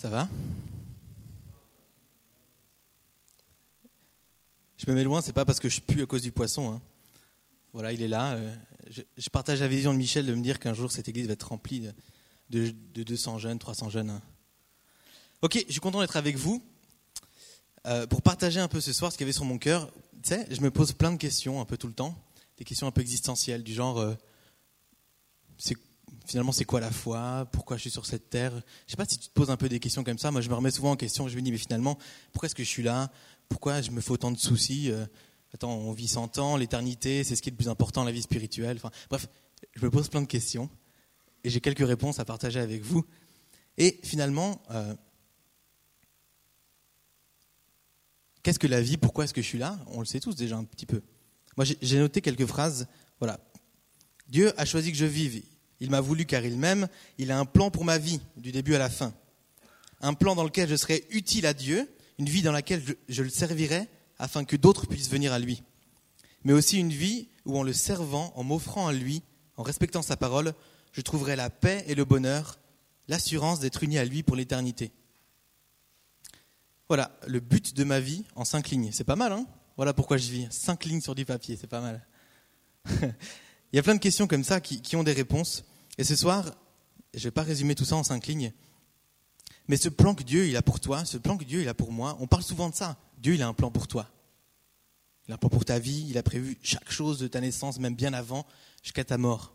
Ça va? Je me mets loin, c'est pas parce que je pue à cause du poisson. hein. Voilà, il est là. euh, Je, partage la vision de Michel de me dire qu'un jour cette église va être remplie de, de- de 200 jeunes, 300 jeunes. hein. Ok, je suis content d'être avec vous euh, pour partager un peu ce soir ce qu'il y avait sur mon cœur. Tu sais, je me pose plein de questions un peu tout le temps, des questions un peu existentielles du genre euh, finalement c'est quoi la foi? Pourquoi je suis sur cette terre? Je sais pas si tu te poses un peu des questions comme ça. Moi, je me remets souvent en question. Je me dis mais finalement pourquoi est-ce que je suis là? Pourquoi je me fais autant de soucis? Euh, Attends, on vit 100 ans, l'éternité, c'est ce qui est le plus important, la vie spirituelle. Bref, je me pose plein de questions et j'ai quelques réponses à partager avec vous. Et finalement, euh, qu'est-ce que la vie Pourquoi est-ce que je suis là? On le sait tous déjà un petit peu. Moi, j'ai noté quelques phrases. Voilà. Dieu a choisi que je vive. Il m'a voulu car il m'aime. Il a un plan pour ma vie, du début à la fin. Un plan dans lequel je serai utile à Dieu, une vie dans laquelle je, le servirai afin que d'autres puissent venir à lui. Mais aussi une vie où en le servant, en m'offrant à lui, en respectant sa parole, je trouverai la paix et le bonheur, l'assurance d'être uni à lui pour l'éternité. Voilà, le but de ma vie en cinq lignes. C'est pas mal, hein? Voilà pourquoi je vis. Cinq lignes sur du papier, c'est pas mal. Il y a plein de questions comme ça qui ont des réponses. Et ce soir, je ne vais pas résumer tout ça en cinq lignes, mais ce plan que Dieu il a pour toi, ce plan que Dieu il a pour moi, on parle souvent de ça. Dieu il a un plan pour toi. Il a un plan pour ta vie, il a prévu chaque chose de ta naissance, même bien avant, jusqu'à ta mort.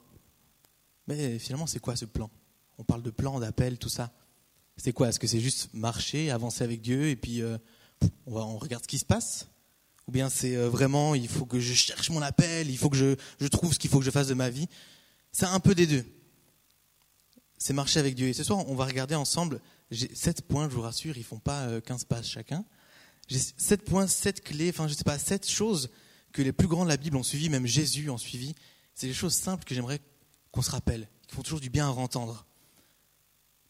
Mais finalement, c'est quoi ce plan? On parle de plan, d'appel, tout ça. C'est quoi? Est-ce que c'est juste marcher, avancer avec Dieu et puis euh, on, regarde ce qui se passe? Ou bien c'est euh, vraiment, il faut que je cherche mon appel, il faut que je trouve ce qu'il faut que je fasse de ma vie? C'est un peu des deux. C'est marcher avec Dieu. Et ce soir, on va regarder ensemble, j'ai sept points, je vous rassure, ils font pas euh, 15 pages chacun. J'ai sept points, sept clés, enfin je sais pas, sept choses que les plus grands de la Bible ont suivi, même Jésus ont suivi. C'est des choses simples que j'aimerais qu'on se rappelle, qui font toujours du bien à entendre,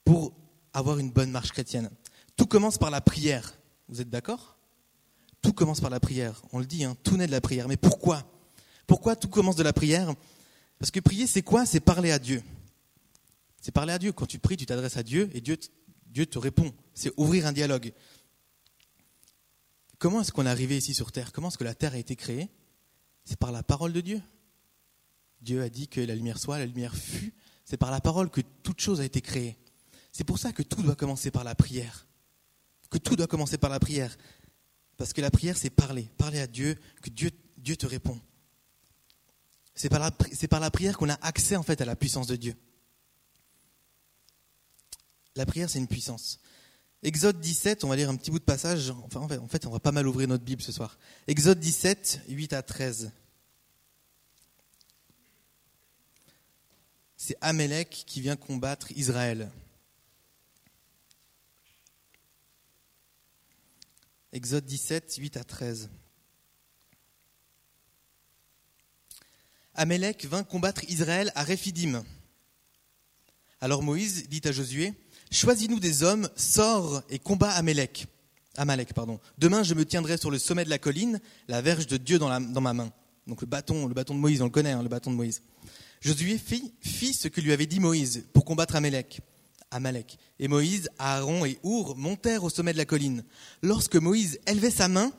pour avoir une bonne marche chrétienne. Tout commence par la prière. Vous êtes d'accord? Tout commence par la prière. On le dit, hein, tout naît de la prière. Mais pourquoi? Pourquoi tout commence de la prière? Parce que prier, c'est quoi? C'est parler à Dieu. C'est parler à Dieu. Quand tu pries, tu t'adresses à Dieu et Dieu, te répond. C'est ouvrir un dialogue. Comment est-ce qu'on est arrivé ici sur Terre? Comment est-ce que la Terre a été créée? C'est par la parole de Dieu. Dieu a dit que la lumière soit, la lumière fut. C'est par la parole que toute chose a été créée. C'est pour ça que tout doit commencer par la prière. Que tout doit commencer par la prière. Parce que la prière, c'est parler. Parler à Dieu, que Dieu, te répond. C'est par, par la prière qu'on a accès en fait à la puissance de Dieu. La prière, c'est une puissance. Exode 17, on va lire un petit bout de passage. Enfin, en fait, en fait, on va pas mal ouvrir notre Bible ce soir. Exode 17, 8 à 13. C'est Amélec qui vient combattre Israël. Exode 17, 8 à 13. Amélec vint combattre Israël à Réphidim. Alors Moïse dit à Josué, Choisis-nous des hommes, sors et combat Amélec. Amalek, pardon. Demain, je me tiendrai sur le sommet de la colline, la verge de Dieu dans, ma main. Donc le bâton, le bâton de Moïse, on le connaît, hein, le bâton de Moïse. Josué fit, ce que lui avait dit Moïse pour combattre Amélec. Amalek. Et Moïse, Aaron et Our montèrent au sommet de la colline. Lorsque Moïse élevait sa main,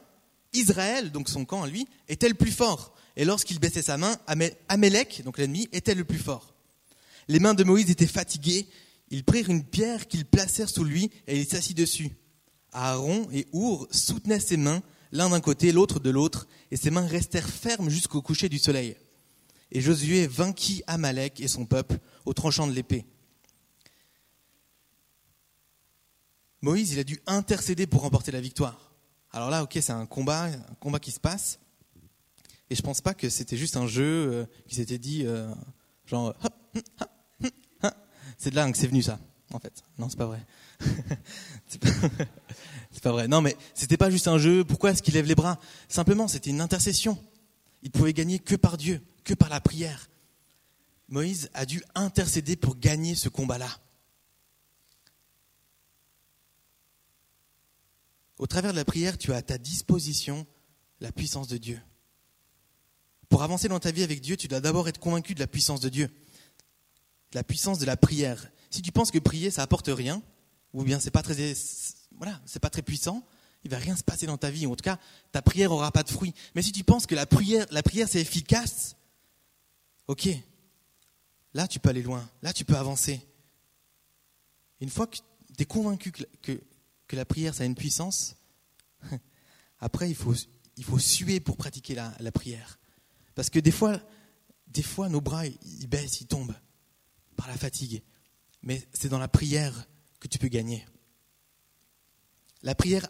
Israël, donc son camp à lui, était le plus fort. Et lorsqu'il baissait sa main, Amélec, donc l'ennemi, était le plus fort. Les mains de Moïse étaient fatiguées. Ils prirent une pierre qu'ils placèrent sous lui et il s'assit dessus. Aaron et Our soutenaient ses mains, l'un d'un côté, l'autre de l'autre, et ses mains restèrent fermes jusqu'au coucher du soleil. Et Josué vainquit Amalek et son peuple au tranchant de l'épée. Moïse, il a dû intercéder pour remporter la victoire. Alors là, ok, c'est un combat, un combat qui se passe. Et je pense pas que c'était juste un jeu euh, qui s'était dit, euh, genre, hop, hum, hop. C'est de là que c'est venu ça, en fait. Non, c'est pas vrai. c'est pas... pas vrai. Non, mais c'était pas juste un jeu. Pourquoi est-ce qu'il lève les bras? Simplement, c'était une intercession. Il pouvait gagner que par Dieu, que par la prière. Moïse a dû intercéder pour gagner ce combat-là. Au travers de la prière, tu as à ta disposition la puissance de Dieu. Pour avancer dans ta vie avec Dieu, tu dois d'abord être convaincu de la puissance de Dieu, la puissance de la prière. Si tu penses que prier, ça apporte rien, ou bien c'est pas très, voilà, c'est pas très puissant, il va rien se passer dans ta vie. En tout cas, ta prière aura pas de fruit. Mais si tu penses que la prière, la prière c'est efficace, ok, là tu peux aller loin, là tu peux avancer. Une fois que tu es convaincu que, la prière ça a une puissance, après il faut, suer pour pratiquer la, la prière. Parce que des fois, des fois nos bras ils baissent, ils tombent par la fatigue. Mais c'est dans la prière que tu peux gagner. La prière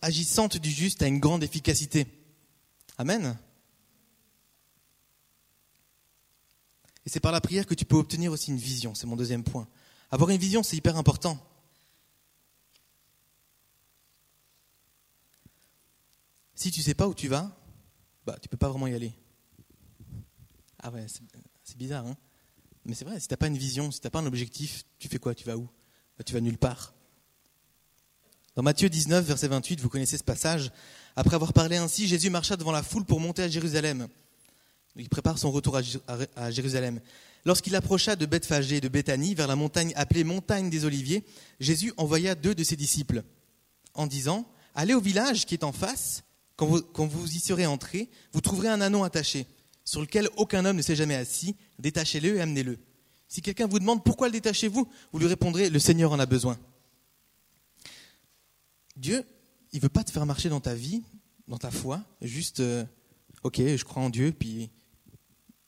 agissante du juste a une grande efficacité. Amen. Et c'est par la prière que tu peux obtenir aussi une vision, c'est mon deuxième point. Avoir une vision, c'est hyper important. Si tu ne sais pas où tu vas, bah, tu ne peux pas vraiment y aller. Ah ouais, c'est bizarre, hein Mais c'est vrai, si tu n'as pas une vision, si tu n'as pas un objectif, tu fais quoi? Tu vas où? Bah, Tu vas nulle part. Dans Matthieu 19, verset 28, vous connaissez ce passage. Après avoir parlé ainsi, Jésus marcha devant la foule pour monter à Jérusalem. Il prépare son retour à Jérusalem. Lorsqu'il approcha de Bethphagée et de Béthanie, vers la montagne appelée montagne des Oliviers, Jésus envoya deux de ses disciples en disant Allez au village qui est en face, quand vous, quand vous y serez entrés, vous trouverez un anon attaché, sur lequel aucun homme ne s'est jamais assis. Détachez-le et amenez-le. Si quelqu'un vous demande pourquoi le détachez-vous, vous lui répondrez Le Seigneur en a besoin. Dieu, il veut pas te faire marcher dans ta vie, dans ta foi, juste, euh, ok, je crois en Dieu, puis,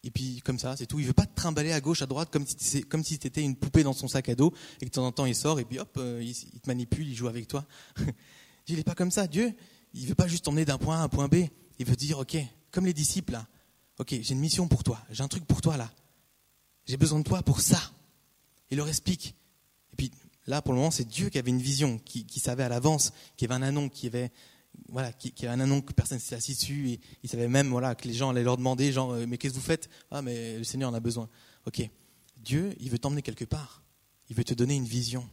et puis comme ça, c'est tout. Il veut pas te trimballer à gauche, à droite, comme si, comme si tu étais une poupée dans son sac à dos, et que de temps en temps il sort, et puis hop, euh, il, te manipule, il joue avec toi. il n'est pas comme ça. Dieu, il veut pas juste t'emmener d'un point A à un point B. Il veut dire, ok, comme les disciples, là, ok, j'ai une mission pour toi, j'ai un truc pour toi là. J'ai besoin de toi pour ça. Il leur explique. Et puis Là, pour le moment, c'est Dieu qui avait une vision, qui, savait à l'avance qu'il y avait un anon, qui avait, voilà, qui, avait un anon que personne ne s'était assis dessus, et il savait même voilà, que les gens allaient leur demander, genre, euh, mais qu'est-ce que vous faites? Ah, mais le Seigneur en a besoin. Ok. Dieu, il veut t'emmener quelque part. Il veut te donner une vision.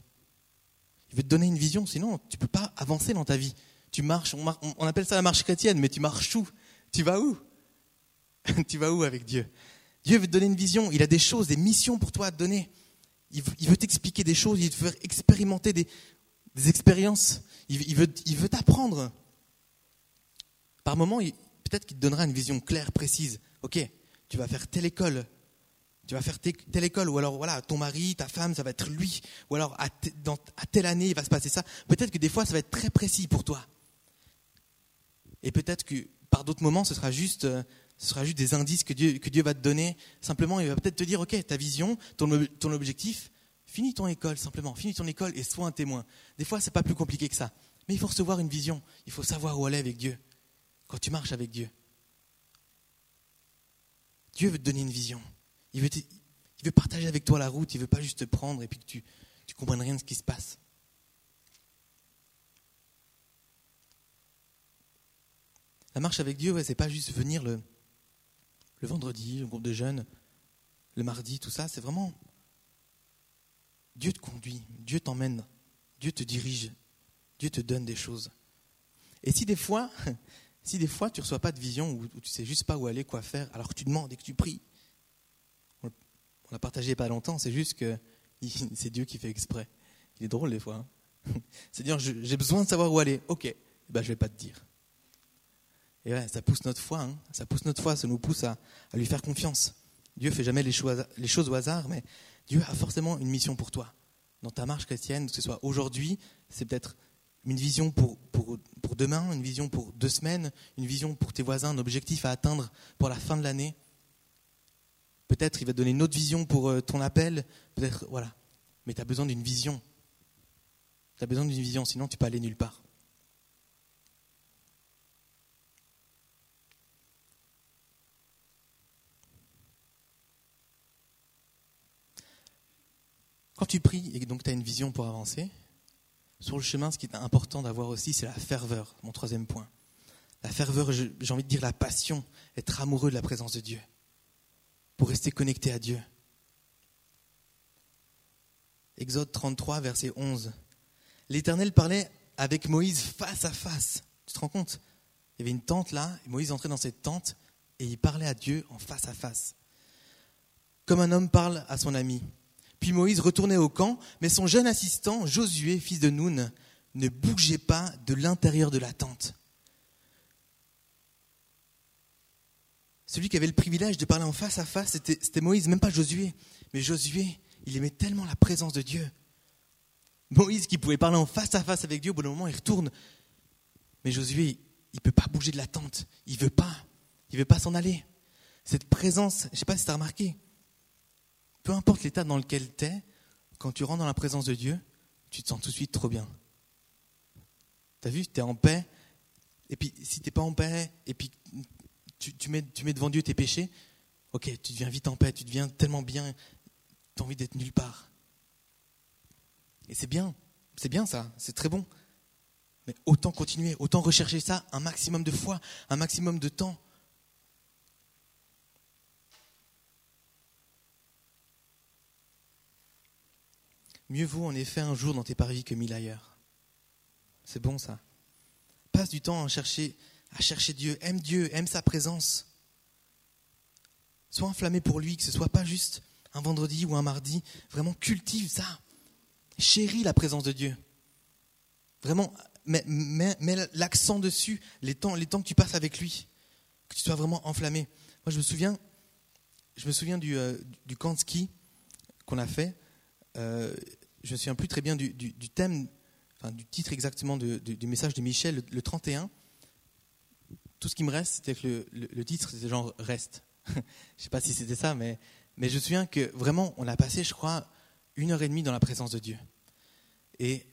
Il veut te donner une vision, sinon tu ne peux pas avancer dans ta vie. Tu marches, on, on appelle ça la marche chrétienne, mais tu marches où? Tu vas où? Tu vas où avec Dieu? Dieu veut te donner une vision, il a des choses, des missions pour toi à te donner. Il veut t'expliquer des choses, il veut te faire expérimenter des, expériences. Il, veut, t'apprendre. Par moment, peut-être qu'il te donnera une vision claire, précise. Ok, tu vas faire telle école, tu vas faire telle école, ou alors voilà, ton mari, ta femme, ça va être lui, ou alors à telle année, il va se passer ça. Peut-être que des fois, ça va être très précis pour toi. Et peut-être que par d'autres moments, ce sera juste, euh, ce sera juste des indices que Dieu, va te donner. Simplement, il va peut-être te dire, OK, ta vision, ton, objectif, finis ton école simplement, finis ton école et sois un témoin. Des fois, c'est pas plus compliqué que ça. Mais il faut recevoir une vision, il faut savoir où aller avec Dieu, quand tu marches avec Dieu. Dieu veut te donner une vision. Il veut, partager avec toi la route, il veut pas juste te prendre et puis que tu ne comprennes rien de ce qui se passe. La marche avec Dieu, c'est pas juste venir le, le vendredi, le groupe de jeunes, le mardi, tout ça, c'est vraiment Dieu te conduit, Dieu t'emmène, Dieu te dirige, Dieu te donne des choses. Et si des fois, si des fois tu ne reçois pas de vision ou, tu tu sais juste pas où aller, quoi faire, alors que tu demandes et que tu pries, on l'a partagé pas longtemps, c'est juste que c'est Dieu qui fait exprès. Il est drôle des fois. Hein. c'est dire j'ai besoin de savoir où aller. Ok, ben je vais pas te dire. Et ouais, ça pousse notre foi, hein. ça pousse notre foi, ça nous pousse à, lui faire confiance. Dieu fait jamais les choses, au hasard, mais Dieu a forcément une mission pour toi. Dans ta marche chrétienne, que ce soit aujourd'hui, c'est peut-être une vision pour, demain, une vision pour deux semaines, une vision pour tes voisins, un objectif à atteindre pour la fin de l'année. Peut-être il va donner une autre vision pour euh, ton appel, peut-être, voilà. Mais tu as besoin d'une vision. Tu as besoin d'une vision, sinon tu peux aller nulle part. Quand tu pries et donc tu as une vision pour avancer, sur le chemin, ce qui est important d'avoir aussi, c'est la ferveur, mon troisième point. La ferveur, j'ai envie de dire la passion, être amoureux de la présence de Dieu, pour rester connecté à Dieu. Exode 33, verset 11. L'Éternel parlait avec Moïse face à face. Tu te rends compte? Il y avait une tente là, et Moïse entrait dans cette tente et il parlait à Dieu en face à face. Comme un homme parle à son ami. Puis Moïse retournait au camp, mais son jeune assistant, Josué, fils de Nun, ne bougeait pas de l'intérieur de la tente. Celui qui avait le privilège de parler en face à face, c'était Moïse, même pas Josué. Mais Josué, il aimait tellement la présence de Dieu. Moïse qui pouvait parler en face à face avec Dieu, au bout d'un moment, il retourne. Mais Josué, il ne peut pas bouger de la tente. Il veut pas. Il veut pas s'en aller. Cette présence, je ne sais pas si tu as remarqué, peu importe l'état dans lequel tu es, quand tu rentres dans la présence de Dieu, tu te sens tout de suite trop bien. Tu as vu, tu es en paix. Et puis, si tu n'es pas en paix, et puis tu, mets, devant Dieu tes péchés, ok, tu deviens vite en paix, tu deviens tellement bien, tu as envie d'être nulle part. Et c'est bien, c'est bien ça, c'est très bon. Mais autant continuer, autant rechercher ça un maximum de fois, un maximum de temps. Mieux vaut en effet un jour dans tes paris que mille ailleurs. C'est bon ça. Passe du temps à chercher à chercher Dieu, aime Dieu, aime sa présence. Sois enflammé pour lui, que ce soit pas juste un vendredi ou un mardi. Vraiment cultive ça. Chéris la présence de Dieu. Vraiment, mets, l'accent dessus, les temps, les temps que tu passes avec lui. Que tu sois vraiment enflammé. Moi, je me souviens, je me souviens du, euh, du camp de ski qu'on a fait. Euh, je me souviens plus très bien du, thème, enfin, du titre exactement du message de Michel, le, le 31 tout ce qui me reste, c'était que le, titre, c'était genre Reste. je ne sais pas si c'était ça, mais, mais je me souviens que vraiment, on a passé, je crois, une heure et demie dans la présence de Dieu. Et,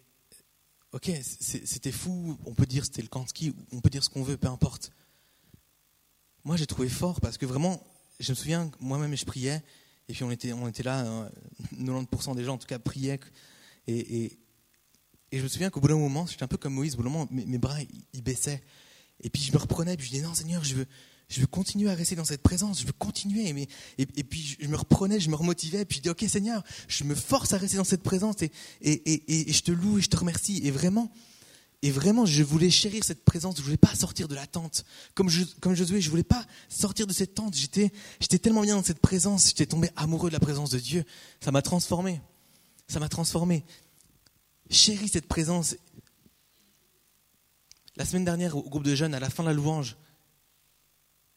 ok, c'était fou, on peut dire c'était le Kanski, on peut dire ce qu'on veut, peu importe. Moi, j'ai trouvé fort parce que vraiment, je me souviens, moi-même, je priais, et puis on était, on était là, 90% euh, des gens en tout cas priaient. Et, je me souviens qu'au bout d'un moment, j'étais un peu comme Moïse, au bout d'un moment, mes, bras, ils baissaient. Et puis je me reprenais, puis je disais, non Seigneur, je veux, je veux continuer à rester dans cette présence, je veux continuer. Et, puis je me reprenais, je me remotivais, puis je dis, ok Seigneur, je me force à rester dans cette présence, et je te loue et je te remercie. Et vraiment, et vraiment, je voulais chérir cette présence, je voulais pas sortir de la tente. Comme, je, comme Josué, je voulais pas sortir de cette tente. J'étais, j'étais tellement bien dans cette présence, j'étais tombé amoureux de la présence de Dieu. Ça m'a transformé. Ça m'a transformé. Chéris cette présence la semaine dernière, au groupe de jeunes, à la fin de la louange,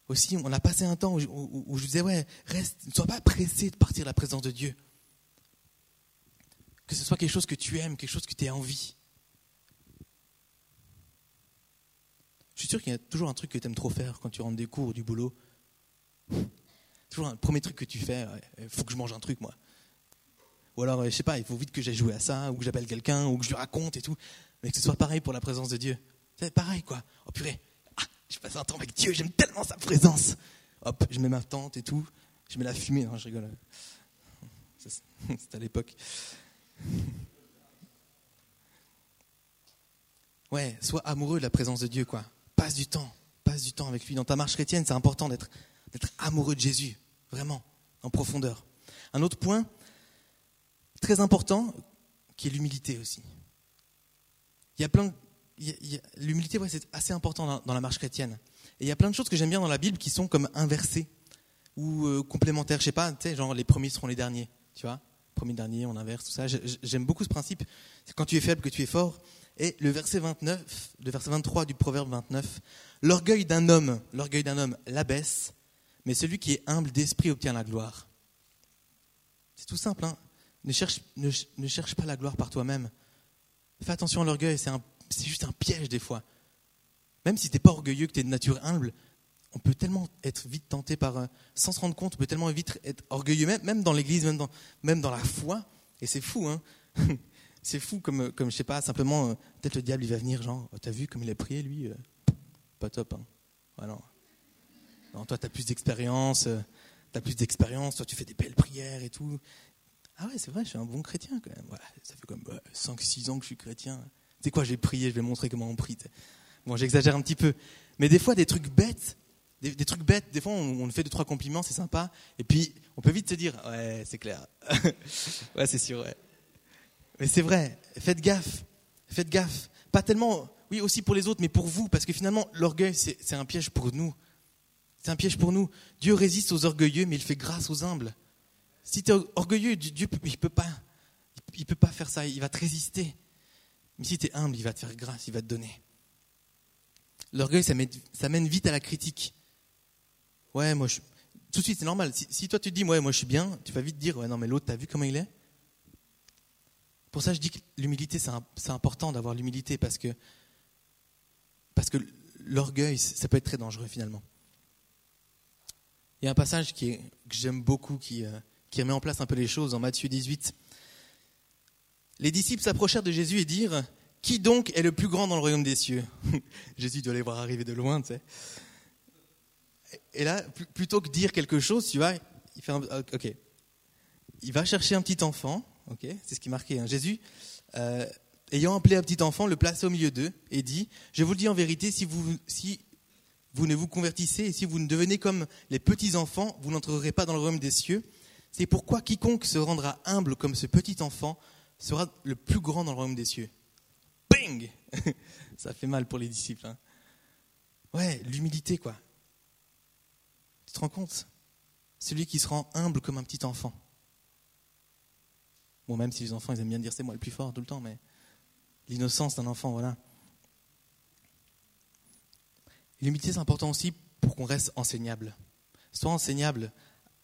aussi, on a passé un temps où, je disais, ouais, reste, ne sois pas pressé de partir de la présence de Dieu. Que ce soit quelque chose que tu aimes, quelque chose que tu as envie. Je suis sûr qu'il y a toujours un truc que tu aimes trop faire quand tu rentres des cours, du boulot. Toujours un premier truc que tu fais, il faut que je mange un truc, moi. Ou alors, je sais pas, il faut vite que j'aille jouer à ça, ou que j'appelle quelqu'un, ou que je lui raconte et tout. Mais que ce soit pareil pour la présence de Dieu. C'est pareil, quoi. Oh purée, ah, je passe un temps avec Dieu, j'aime tellement sa présence. Hop, je mets ma tente et tout. Je mets la fumée, non, je rigole. C'était à l'époque. Ouais, sois amoureux de la présence de Dieu, quoi. Passe du temps, passe du temps avec lui. Dans ta marche chrétienne, c'est important d'être amoureux de Jésus, vraiment, en profondeur. Un autre point très important, qui est l'humilité aussi. Il y a plein l'humilité, c'est assez important dans, la marche chrétienne. Et il y a plein de choses que j'aime bien dans la Bible qui sont comme inversées ou euh, complémentaires. Je sais pas, tu sais, genre les premiers seront les derniers, tu vois. Premier, dernier, on inverse, tout ça. J'aime beaucoup ce principe. C'est quand tu es faible que tu es fort. Et le verset 29, le verset 23 du proverbe 29, l'orgueil d'un homme, l'orgueil d'un homme l'abaisse, mais celui qui est humble d'esprit obtient la gloire. C'est tout simple, hein. Ne cherche, ne cherche pas la gloire par toi-même. Fais attention à l'orgueil, c'est juste un piège des fois. Même si tu n'es pas orgueilleux, que tu es de nature humble, on peut tellement être vite tenté par, euh, sans se rendre compte, on peut tellement vite être orgueilleux, même, même dans l'église, même dans, même dans la foi. Et c'est fou, hein C'est fou comme, comme, je sais pas, simplement, euh, peut-être le diable, il va venir, genre, oh, t'as vu comme il a prié, lui euh, Pas top, hein voilà. Non, toi, tu as plus d'expérience, tu as plus d'expérience, toi, tu fais des belles prières et tout. Ah ouais, c'est vrai, je suis un bon chrétien quand même. Ça fait comme 5-6 ans que je suis chrétien c'est quoi, j'ai prié, je vais montrer comment on prie. Bon, j'exagère un petit peu. Mais des fois, des trucs bêtes, des, trucs bêtes, des fois, on, fait deux, trois compliments, c'est sympa. Et puis, on peut vite se dire, ouais, c'est clair. ouais, c'est sûr, ouais. Mais c'est vrai, faites gaffe. Faites gaffe. Pas tellement, oui, aussi pour les autres, mais pour vous. Parce que finalement, l'orgueil, c'est un piège pour nous. C'est un piège pour nous. Dieu résiste aux orgueilleux, mais il fait grâce aux humbles. Si tu es orgueilleux, Dieu il peut pas. Il peut pas faire ça, il va te résister. Mais si tu es humble, il va te faire grâce, il va te donner. L'orgueil, ça mène, vite à la critique. Ouais, moi, je... tout de suite, c'est normal. Si, toi, tu te dis, ouais, moi, je suis bien, tu vas vite dire, ouais, non, mais l'autre, t'as vu comment il est? Pour ça, je dis que l'humilité, c'est important d'avoir l'humilité parce que, parce que l'orgueil, ça peut être très dangereux finalement. Il y a un passage qui est, que j'aime beaucoup, qui, euh, qui remet en place un peu les choses en Matthieu 18. Les disciples s'approchèrent de Jésus et dirent Qui donc est le plus grand dans le royaume des cieux? Jésus doit les voir arriver de loin, tu sais. Et là, plutôt que dire quelque chose, tu vois, il fait un, ok. Il va chercher un petit enfant, c'est ce qui est marqué. Hein. Jésus, euh, ayant appelé un petit enfant, le place au milieu d'eux et dit Je vous le dis en vérité, si vous, si vous ne vous convertissez et si vous ne devenez comme les petits enfants, vous n'entrerez pas dans le royaume des cieux. C'est pourquoi quiconque se rendra humble comme ce petit enfant sera le plus grand dans le royaume des cieux. Bing Ça fait mal pour les disciples. Hein. Ouais, l'humilité, quoi. Tu te rends compte? Celui qui se rend humble comme un petit enfant. Bon, même si les enfants, ils aiment bien dire c'est moi le plus fort tout le temps, mais l'innocence d'un enfant, voilà. L'humilité, c'est important aussi pour qu'on reste enseignable. Sois enseignable.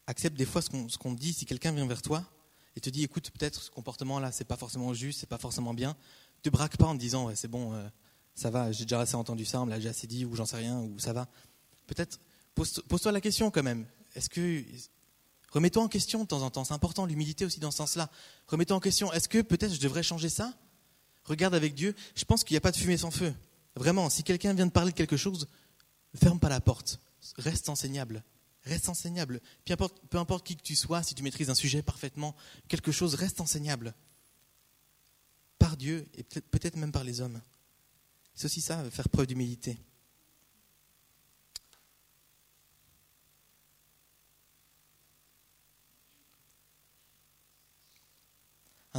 Accepte des fois ce qu'on dit. Si quelqu'un vient vers toi, et te dit écoute peut-être ce comportement là c'est pas forcément juste c'est pas forcément bien te braque pas en te disant ouais, c'est bon euh, ça va j'ai déjà assez entendu ça on me l'a déjà assez dit ou j'en sais rien ou ça va peut-être pose-toi la question quand même est-ce que remets-toi en question de temps en temps c'est important l'humilité aussi dans ce sens-là remets-toi en question est-ce que peut-être je devrais changer ça? Regarde avec Dieu je pense qu'il n'y a pas de fumée sans feu vraiment si quelqu'un vient de parler de quelque chose ferme pas la porte reste enseignable Reste enseignable. Peu importe, peu importe qui que tu sois, si tu maîtrises un sujet parfaitement, quelque chose reste enseignable. Par Dieu et peut-être même par les hommes. C'est aussi ça, faire preuve d'humilité.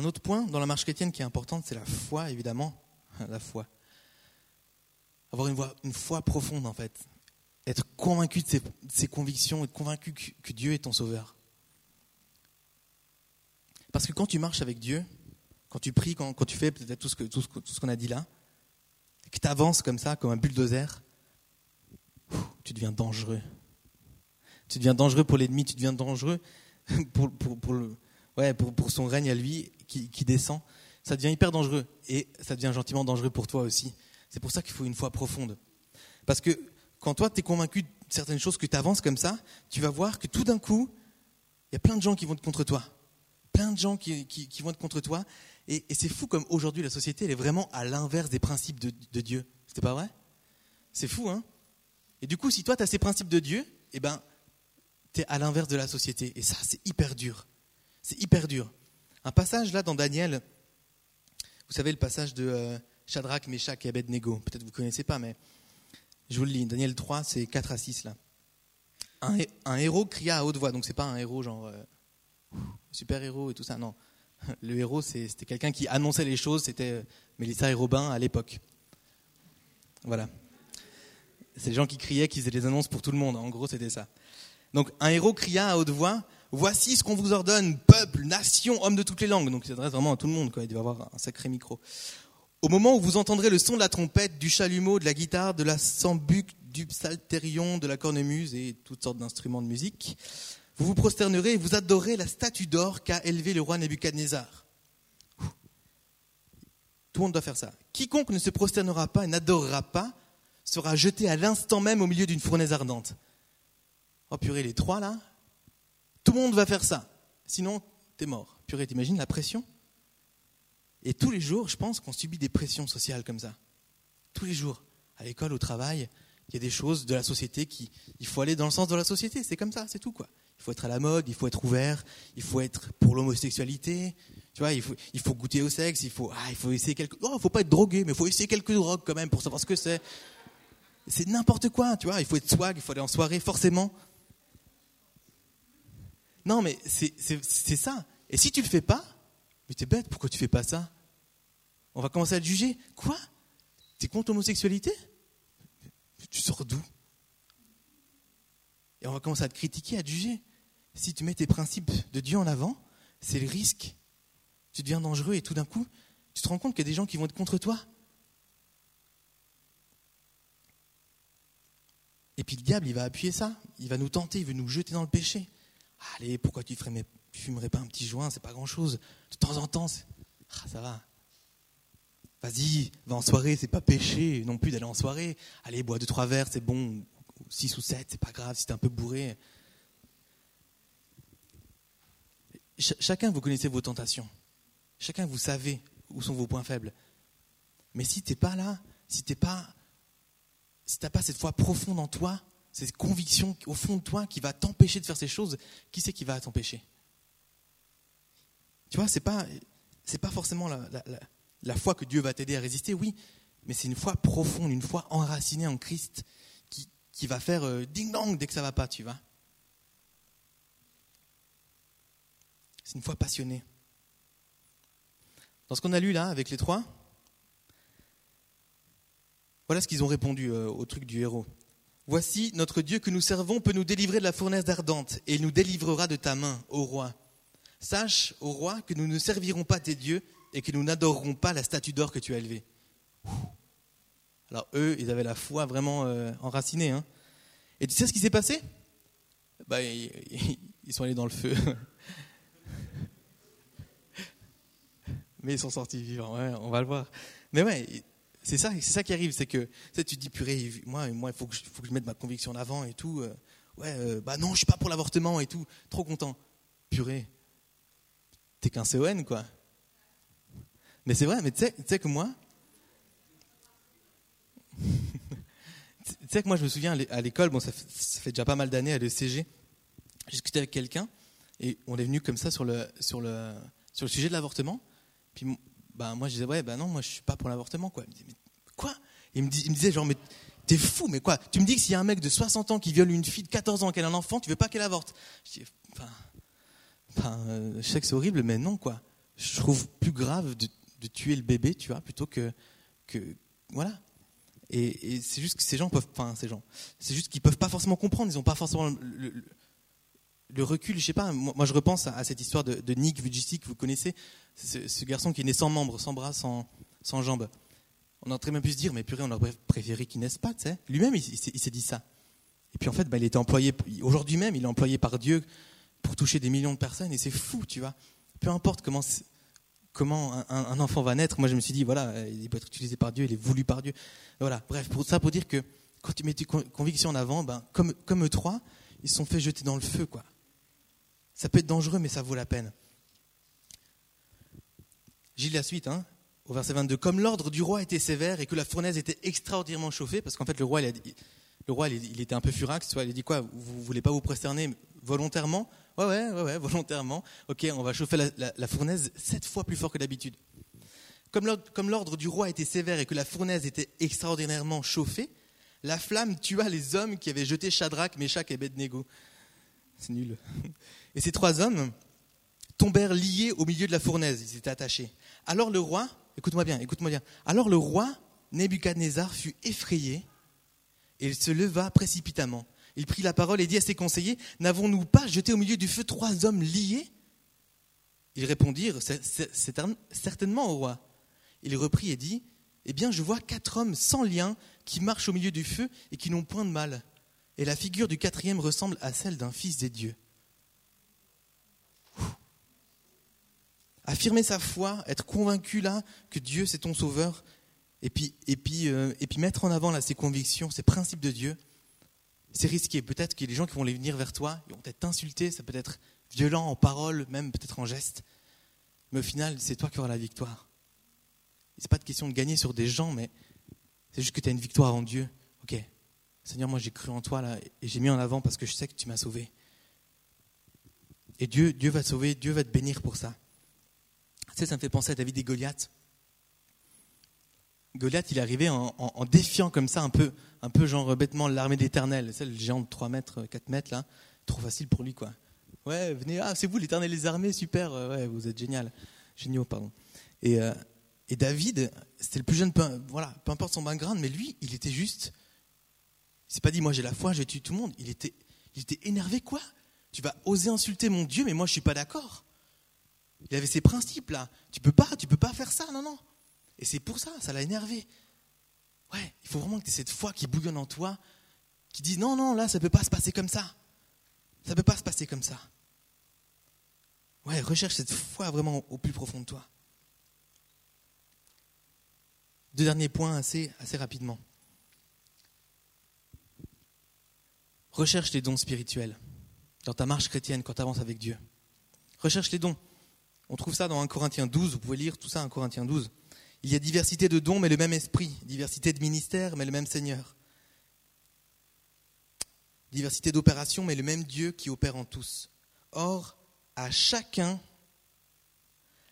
Un autre point dans la marche chrétienne qui est importante, c'est la foi, évidemment. La foi. Avoir une, foi profonde, en fait être convaincu de ses, convictions, être convaincu que, Dieu est ton sauveur. Parce que quand tu marches avec Dieu, quand tu pries, quand, tu fais peut-être tout ce qu'on a dit là, que tu avances comme ça, comme un bulldozer, tu deviens dangereux. Tu deviens dangereux pour l'ennemi, tu deviens dangereux pour, son règne à lui qui, qui, descend. Ça devient hyper dangereux et ça devient gentiment dangereux pour toi aussi. C'est pour ça qu'il faut une foi profonde. Parce que quand toi, tu es convaincu de certaines choses, que tu avances comme ça, tu vas voir que tout d'un coup, il y a plein de gens qui vont être contre toi. Plein de gens qui, vont être contre toi. Et, c'est fou comme aujourd'hui, la société, elle est vraiment à l'inverse des principes de, de Dieu. C'était pas vrai? C'est fou, hein? Et du coup, si toi, tu as ces principes de Dieu, eh ben, tu es à l'inverse de la société. Et ça, c'est hyper dur. C'est hyper dur. Un passage là dans Daniel, vous savez le passage de euh, Shadrach, Meshach et Abednego. Peut-être vous ne connaissez pas, mais je vous le lis, Daniel 3, c'est 4 à 6 là. Un, héros cria à haute voix, donc c'est pas un héros genre euh, super héros et tout ça, non. Le héros, c'était quelqu'un qui annonçait les choses, c'était euh, Mélissa et Robin à l'époque. Voilà. C'est les gens qui criaient, qui faisaient des annonces pour tout le monde, en gros c'était ça. Donc un héros cria à haute voix, voici ce qu'on vous ordonne, peuple, nation, homme de toutes les langues. Donc il s'adresse vraiment à tout le monde, quoi. il devait avoir un sacré micro. Au moment où vous entendrez le son de la trompette, du chalumeau, de la guitare, de la sambuc, du psalterion, de la cornemuse et toutes sortes d'instruments de musique, vous vous prosternerez et vous adorez la statue d'or qu'a élevée le roi Nebuchadnezzar. Tout le monde doit faire ça. Quiconque ne se prosternera pas et n'adorera pas sera jeté à l'instant même au milieu d'une fournaise ardente. Oh purée, les trois là, tout le monde va faire ça. Sinon, t'es mort. Purée, t'imagines la pression? Et tous les jours, je pense qu'on subit des pressions sociales comme ça. Tous les jours, à l'école, au travail, il y a des choses de la société qui. Il faut aller dans le sens de la société, c'est comme ça, c'est tout quoi. Il faut être à la mode, il faut être ouvert, il faut être pour l'homosexualité, tu vois, il faut, il faut goûter au sexe, il faut, ah, il faut essayer quelques. Oh, faut pas être drogué, mais il faut essayer quelques drogues quand même pour savoir ce que c'est. C'est n'importe quoi, tu vois. Il faut être swag, il faut aller en soirée, forcément. Non, mais c'est ça. Et si tu le fais pas, mais t'es bête, pourquoi tu fais pas ça? On va commencer à te juger. Quoi? T'es contre l'homosexualité? Tu sors d'où? Et on va commencer à te critiquer, à te juger. si tu mets tes principes de Dieu en avant, c'est le risque. Tu deviens dangereux et tout d'un coup, tu te rends compte qu'il y a des gens qui vont être contre toi. Et puis le diable, il va appuyer ça. Il va nous tenter, il veut nous jeter dans le péché. Allez, pourquoi tu ne fumerais pas un petit joint C'est pas grand-chose. De temps en temps, ah, ça va. Vas-y, va en soirée, c'est pas péché non plus d'aller en soirée. Allez, bois deux, trois verres, c'est bon. Six ou sept, c'est pas grave si t'es un peu bourré. chacun, vous connaissez vos tentations. Chacun, vous savez où sont vos points faibles. Mais si t'es pas là, si t'es pas, si t'as pas cette foi profonde en toi, cette conviction au fond de toi qui va t'empêcher de faire ces choses, qui c'est qui va t'empêcher? Tu vois, c'est pas, c'est pas forcément la, foi que Dieu va t'aider à résister, oui, mais c'est une foi profonde, une foi enracinée en Christ qui, va faire euh, ding-dong dès que ça va pas, tu vois. C'est une foi passionnée. Dans ce qu'on a lu là avec les trois, voilà ce qu'ils ont répondu euh, au truc du héros. Voici, notre Dieu que nous servons peut nous délivrer de la fournaise ardente, et il nous délivrera de ta main, ô roi. Sache, ô roi, que nous ne servirons pas tes dieux et que nous n'adorerons pas la statue d'or que tu as élevée. Alors eux, ils avaient la foi vraiment euh, enracinée. Hein. Et tu sais ce qui s'est passé? Bah, ils, sont allés dans le feu. Mais ils sont sortis vivants, on va le voir. Mais ouais, c'est ça, c'est ça qui arrive, c'est que tu, te dis purée, moi, moi, il faut que, je, mette ma conviction en avant et tout. Euh, ouais, euh, bah non, je suis pas pour l'avortement et tout. Trop content. Purée, t'es qu'un CON quoi. Mais c'est vrai, mais tu sais que moi, tu sais que moi je me souviens à l'école, bon ça fait, déjà pas mal d'années à l'ECG, j'ai discuté avec quelqu'un et on est venu comme ça sur le, sur le, sur le sujet de l'avortement. Puis bah, moi je disais ouais bah non moi je suis pas pour l'avortement quoi. Il me disait mais quoi? Il me, disait genre mais t'es fou mais quoi? Tu me dis que s'il y a un mec de 60 ans qui viole une fille de 14 ans qu'elle a un enfant, tu veux pas qu'elle avorte? Je dis enfin, euh, je sais que c'est horrible mais non quoi. Je trouve plus grave de, tuer le bébé tu vois plutôt que que voilà. Et, c'est juste que ces gens peuvent, enfin ces gens, c'est juste qu'ils peuvent pas forcément comprendre, ils ont pas forcément recul, je sais pas, moi, je repense à, cette histoire de, Nick Vujicic, vous connaissez, ce, garçon qui est né sans membres, sans bras, sans, jambes. On aurait très bien pu se dire, mais purée, on aurait préféré qu'il naisse pas, tu sais. Lui-même, il, s'est dit ça. Et puis en fait, bah, il était employé, aujourd'hui même, il est employé par Dieu pour toucher des millions de personnes, et c'est fou, tu vois. Peu importe comment, comment un, enfant va naître, moi je me suis dit, voilà, il peut être utilisé par Dieu, il est voulu par Dieu. Voilà, bref, pour ça, pour dire que quand tu mets tes convictions en avant, ben, comme, comme eux trois, ils sont fait jeter dans le feu, quoi. Ça peut être dangereux, mais ça vaut la peine. J'ai la suite, hein, au verset 22. Comme l'ordre du roi était sévère et que la fournaise était extraordinairement chauffée, parce qu'en fait le roi, le roi, il, était un peu furax, il a dit quoi Vous voulez pas vous prosterner volontairement? Ouais, ouais, ouais, ouais, volontairement. Ok, on va chauffer la, fournaise sept fois plus fort que d'habitude. Comme l'ordre du roi était sévère et que la fournaise était extraordinairement chauffée, la flamme tua les hommes qui avaient jeté Shadrach, Meshach et Abednego. C'est nul. Et ces trois hommes tombèrent liés au milieu de la fournaise, ils étaient attachés. Alors le roi, écoute-moi bien, écoute-moi bien. Alors le roi Nebuchadnezzar fut effrayé et il se leva précipitamment. Il prit la parole et dit à ses conseillers N'avons-nous pas jeté au milieu du feu trois hommes liés? Ils répondirent Certainement au roi. Il reprit et dit Eh bien, je vois quatre hommes sans lien qui marchent au milieu du feu et qui n'ont point de mal. Et la figure du quatrième ressemble à celle d'un fils des dieux. Affirmer sa foi, être convaincu là que Dieu c'est ton sauveur, euh, et puis mettre en avant là ses convictions, ses principes de Dieu, c'est risqué. Peut-être a des gens qui vont les venir vers toi, ils vont peut-être t'insulter, ça peut être violent en parole, même peut-être en geste, mais au final, c'est toi qui auras la victoire. C'est pas de question de gagner sur des gens, mais c'est juste que tu as une victoire en Dieu. Ok, Seigneur, moi j'ai cru en toi là, et j'ai mis en avant parce que je sais que tu m'as sauvé. Et Dieu, Dieu va te sauver, Dieu va te bénir pour ça ça me fait penser à David et Goliath. Goliath, il est arrivé en, défiant comme ça, un peu, un peu genre bêtement l'armée d'éternel. C'est le géant de 3 mètres, 4 mètres, là. Trop facile pour lui, quoi. Ouais, venez, ah, c'est vous l'éternel des armées, super, euh, ouais, vous êtes génial. Géniaux, pardon. Et, euh, et David, c'était le plus jeune, peu, voilà, peu importe son background, mais lui, il était juste. Il s'est pas dit, moi j'ai la foi, je vais tuer tout le monde. Il était, il était énervé, quoi Tu vas oser insulter mon Dieu, mais moi je suis pas d'accord. Il avait ses principes là. Tu peux pas, tu peux pas faire ça, non, non. Et c'est pour ça, ça l'a énervé. Ouais, il faut vraiment que tu aies cette foi qui bouillonne en toi, qui dit non, non, là, ça ne peut pas se passer comme ça. Ça ne peut pas se passer comme ça. Ouais, recherche cette foi vraiment au plus profond de toi. Deux derniers points assez, assez rapidement. Recherche les dons spirituels dans ta marche chrétienne quand tu avances avec Dieu. Recherche les dons. On trouve ça dans 1 Corinthiens 12, vous pouvez lire tout ça en Corinthiens 12. Il y a diversité de dons, mais le même esprit. Diversité de ministères, mais le même Seigneur. Diversité d'opérations, mais le même Dieu qui opère en tous. Or, à chacun,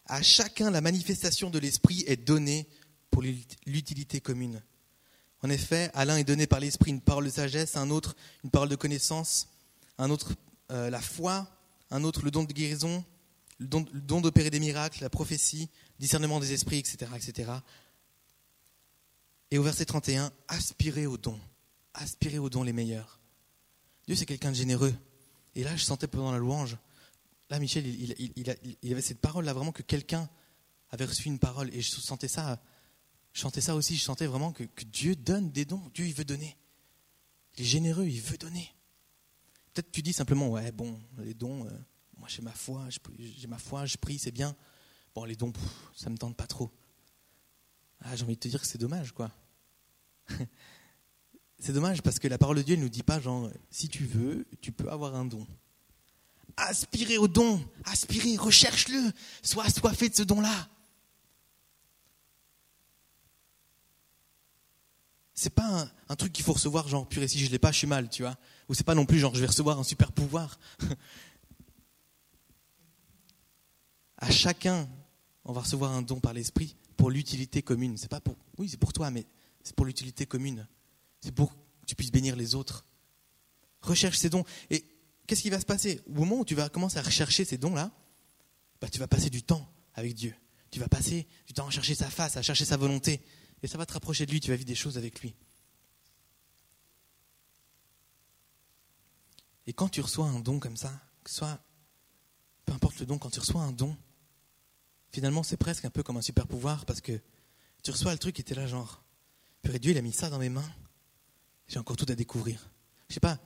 à chacun, la manifestation de l'esprit est donnée pour l'utilité commune. En effet, à l'un est donné par l'esprit une parole de sagesse, à un autre une parole de connaissance, à un autre euh, la foi, à un autre le don de guérison, le don, d'opérer des miracles, la prophétie, discernement des esprits, etc., etc. Et au verset 31, aspirez aux dons, aspirez aux dons les meilleurs. Dieu, c'est quelqu'un de généreux. Et là, je sentais pendant la louange, là, Michel, il, il, avait cette parole-là, vraiment que quelqu'un avait reçu une parole. Et je sentais ça, je ça aussi, je sentais vraiment que, Dieu donne des dons. Dieu, il veut donner. Il est généreux, il veut donner. Peut-être tu dis simplement, ouais, bon, les dons, euh, moi j'ai ma foi, j'ai ma foi, je prie, c'est bien. Bon, les dons, ça me tente pas trop. Ah, j'ai envie de te dire que c'est dommage, quoi. c'est dommage parce que la parole de Dieu ne nous dit pas, genre, si tu veux, tu peux avoir un don. Aspirez au don, aspirez, recherche-le, sois assoiffé de ce don-là. C'est pas un, truc qu'il faut recevoir, genre, purée, si je l'ai pas, je suis mal, tu vois. Ou c'est pas non plus, genre, je vais recevoir un super pouvoir. à chacun, on va recevoir un don par l'esprit pour l'utilité commune. C'est pas pour, oui, c'est pour toi, mais c'est pour l'utilité commune. C'est pour que tu puisses bénir les autres. Recherche ces dons. Et qu'est-ce qui va se passer? Au moment où tu vas commencer à rechercher ces dons-là, bah, tu vas passer du temps avec Dieu. Tu vas passer du temps à chercher sa face, à chercher sa volonté. Et ça va te rapprocher de lui, tu vas vivre des choses avec lui. Et quand tu reçois un don comme ça, que ce soit, peu importe le don, quand tu reçois un don, finalement, c'est presque un peu comme un super pouvoir parce que tu reçois le truc et tu es là, genre, Père Dieu, il a mis ça dans mes mains. J'ai encore tout à découvrir. Je sais pas,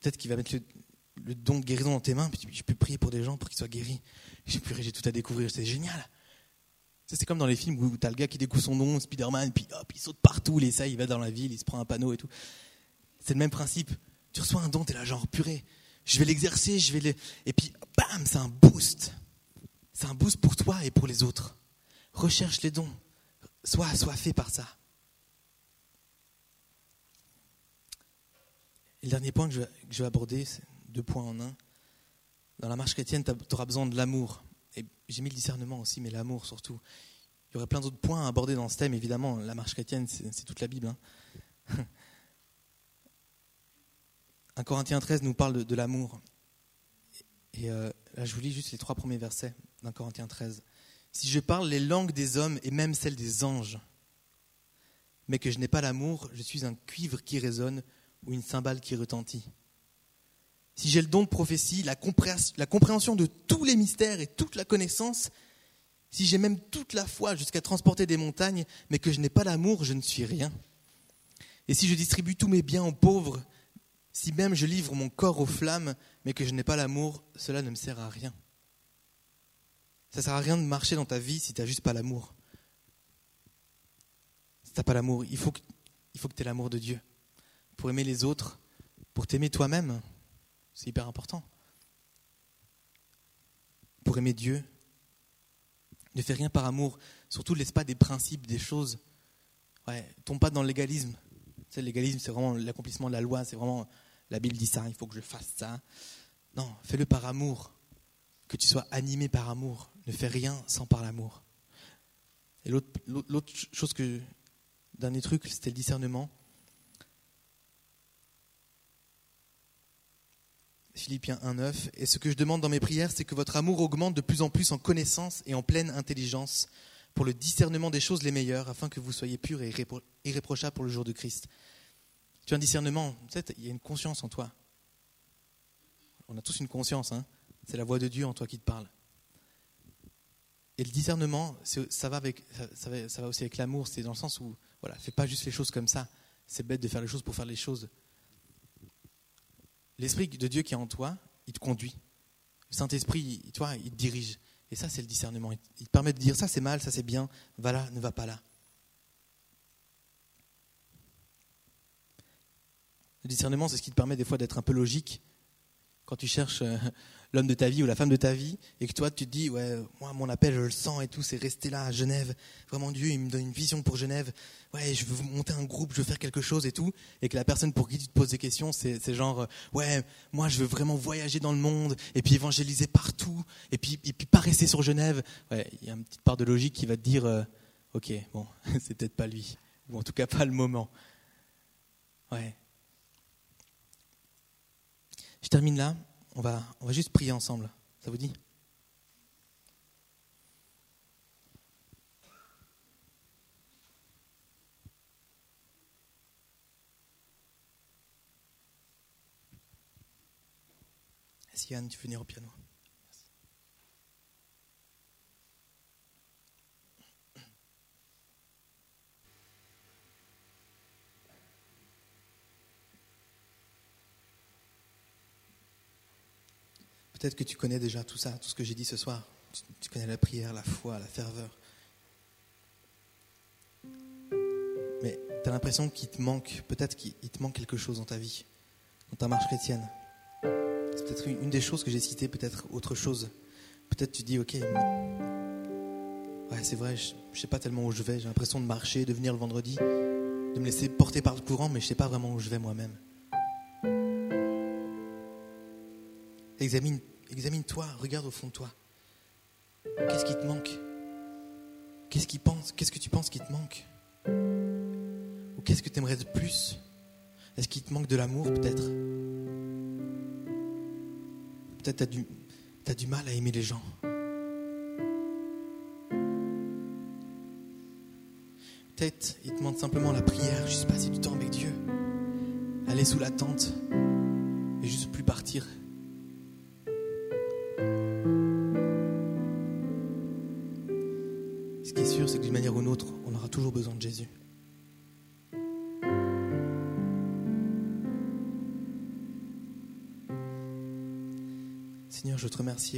peut-être qu'il va mettre le, don de guérison dans tes mains, puis je peux prier pour des gens pour qu'ils soient guéris. J'ai j'ai tout à découvrir, c'est génial. C'est comme dans les films où tu as le gars qui découvre son nom, Spider-Man, puis hop, il saute partout, il essaye, il va dans la ville, il se prend un panneau et tout. C'est le même principe. Tu reçois un don, tu es là, genre purée, je vais l'exercer, je vais le. Et puis, bam, c'est un boost. C'est un boost pour toi et pour les autres. Recherche les dons. Sois fait par ça. Et le dernier point que je, vais aborder, c'est deux points en un. Dans la marche chrétienne, tu auras besoin de l'amour. Et j'ai mis le discernement aussi, mais l'amour surtout. Il y aurait plein d'autres points à aborder dans ce thème, évidemment. La marche chrétienne, c'est toute la Bible. Hein. 1 Corinthiens 13 nous parle de, l'amour. Et euh, là, je vous lis juste les trois premiers versets d'un Corinthiens 13. Si je parle les langues des hommes et même celles des anges, mais que je n'ai pas l'amour, je suis un cuivre qui résonne ou une cymbale qui retentit. Si j'ai le don de prophétie, la compréhension de tous les mystères et toute la connaissance, si j'ai même toute la foi jusqu'à transporter des montagnes, mais que je n'ai pas l'amour, je ne suis rien. Et si je distribue tous mes biens aux pauvres, si même je livre mon corps aux flammes, mais que je n'ai pas l'amour, cela ne me sert à rien. Ça ne sert à rien de marcher dans ta vie si tu n'as juste pas l'amour. Si tu n'as pas l'amour, il faut que, tu aies l'amour de Dieu. Pour aimer les autres, pour t'aimer toi-même, c'est hyper important. Pour aimer Dieu, ne fais rien par amour. Surtout, laisse pas des principes, des choses. Ouais, tombe pas dans légalisme. Légalisme, c'est vraiment l'accomplissement de la loi. C'est vraiment, la Bible dit ça, il faut que je fasse ça. Non, fais-le par amour. Que tu sois animé par amour. Ne fais rien sans par l'amour. Et l'autre chose que, dernier truc, c'était le discernement. Philippiens 1.9. Et ce que je demande dans mes prières, c'est que votre amour augmente de plus en plus en connaissance et en pleine intelligence pour le discernement des choses les meilleures, afin que vous soyez purs et irréprochables pour le jour de Christ. Tu as un discernement, tu sais, il y a une conscience en toi. on a tous une conscience, hein. c'est la voix de Dieu en toi qui te parle. Et le discernement, ça va, aussi avec l'amour, c'est dans le sens où, voilà, fais pas juste les choses comme ça. C'est bête de faire les choses pour faire les choses. L'Esprit de Dieu qui est en toi, il te conduit. Le Saint-Esprit, toi, il te dirige. Et ça, c'est le discernement. Il te permet de dire ça, c'est mal, ça, c'est bien, va là, ne va pas là. Le discernement, c'est ce qui te permet des fois d'être un peu logique quand tu cherches euh, l'homme de ta vie ou la femme de ta vie et que toi tu te dis ouais moi mon appel je le sens et tout c'est rester là à Genève. Vraiment Dieu il me donne une vision pour Genève. Ouais je veux monter un groupe je veux faire quelque chose et tout. Et que la personne pour qui tu te poses des questions c'est genre euh, ouais moi je veux vraiment voyager dans le monde et puis évangéliser partout et puis et puis pas rester sur Genève. Ouais il y a une petite part de logique qui va te dire euh, ok bon c'est peut-être pas lui. Ou en tout cas pas le moment. Ouais. Je termine là. On va, on va juste prier ensemble. Ça vous dit Yann, tu veux venir au piano? Peut-être que tu connais déjà tout ça, tout ce que j'ai dit ce soir. Tu connais la prière, la foi, la ferveur. Mais tu as l'impression qu'il te manque, peut-être qu'il te manque quelque chose dans ta vie, dans ta marche chrétienne. C'est peut-être une des choses que j'ai citées, peut-être autre chose. Peut-être tu dis, ok, ouais, c'est vrai, je ne sais pas tellement où je vais, j'ai l'impression de marcher, de venir le vendredi, de me laisser porter par le courant, mais je ne sais pas vraiment où je vais moi-même. Examine Examine-toi, regarde au fond de toi. Qu'est-ce qui te manque? Qu'est-ce qui pense Qu'est-ce que tu penses qui te manque? Ou qu'est-ce que tu aimerais de plus? Est-ce qu'il te manque de l'amour peut-être? Peut-être tu as du, du mal à aimer les gens. Peut-être il te demande simplement la prière, juste passer du temps avec Dieu. Aller sous la tente et juste plus partir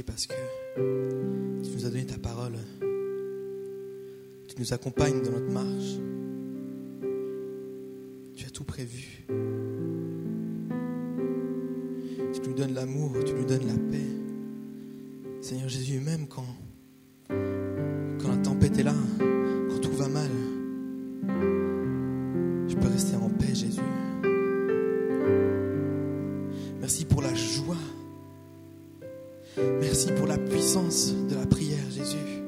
parce que tu nous as donné ta parole. Tu nous accompagnes dans notre marche. Tu as tout prévu. Tu nous donnes l'amour, tu nous donnes la paix. Seigneur Jésus, même quand, quand la tempête est là, va mal, je peux rester en paix, Jésus. Merci pour. Merci pour la puissance de la prière, Jésus.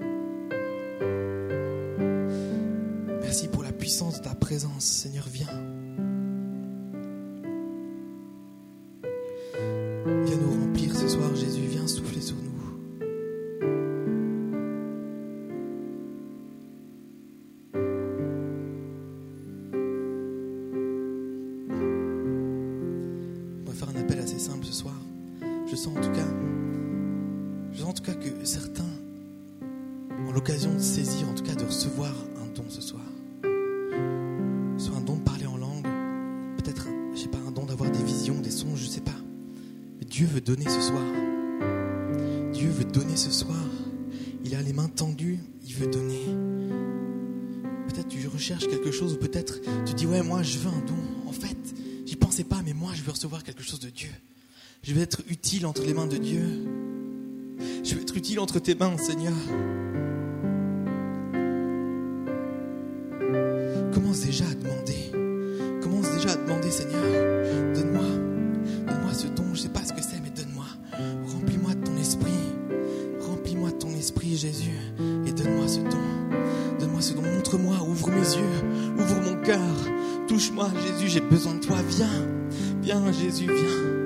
Je vais être utile entre les mains de Dieu. Je vais être utile entre tes mains, Seigneur. Commence déjà à demander. Commence déjà à demander, Seigneur, donne-moi, donne-moi ce don. Je ne sais pas ce que c'est, mais donne-moi. Remplis-moi de ton esprit. Remplis-moi de ton esprit, Jésus, et donne-moi ce don. Donne-moi ce don. Montre-moi, ouvre mes yeux, ouvre mon cœur. Touche-moi, Jésus, j'ai besoin de toi. Viens, viens, Jésus, viens.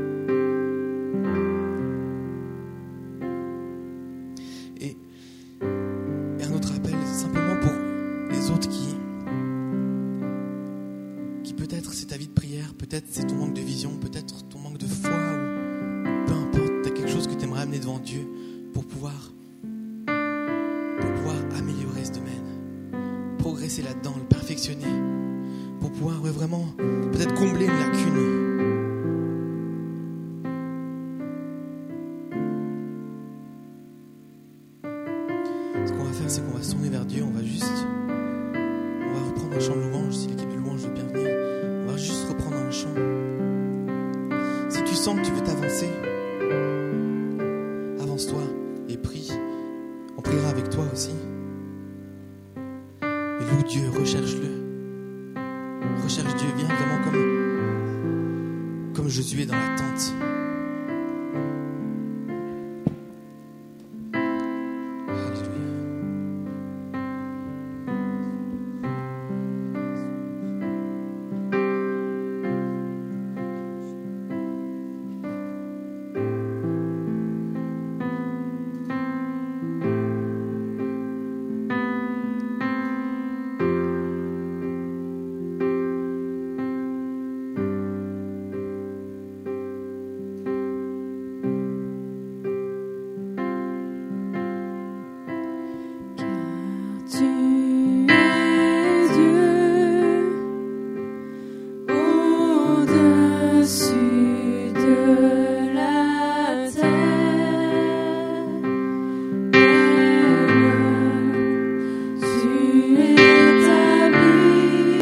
Comme Josué dans la.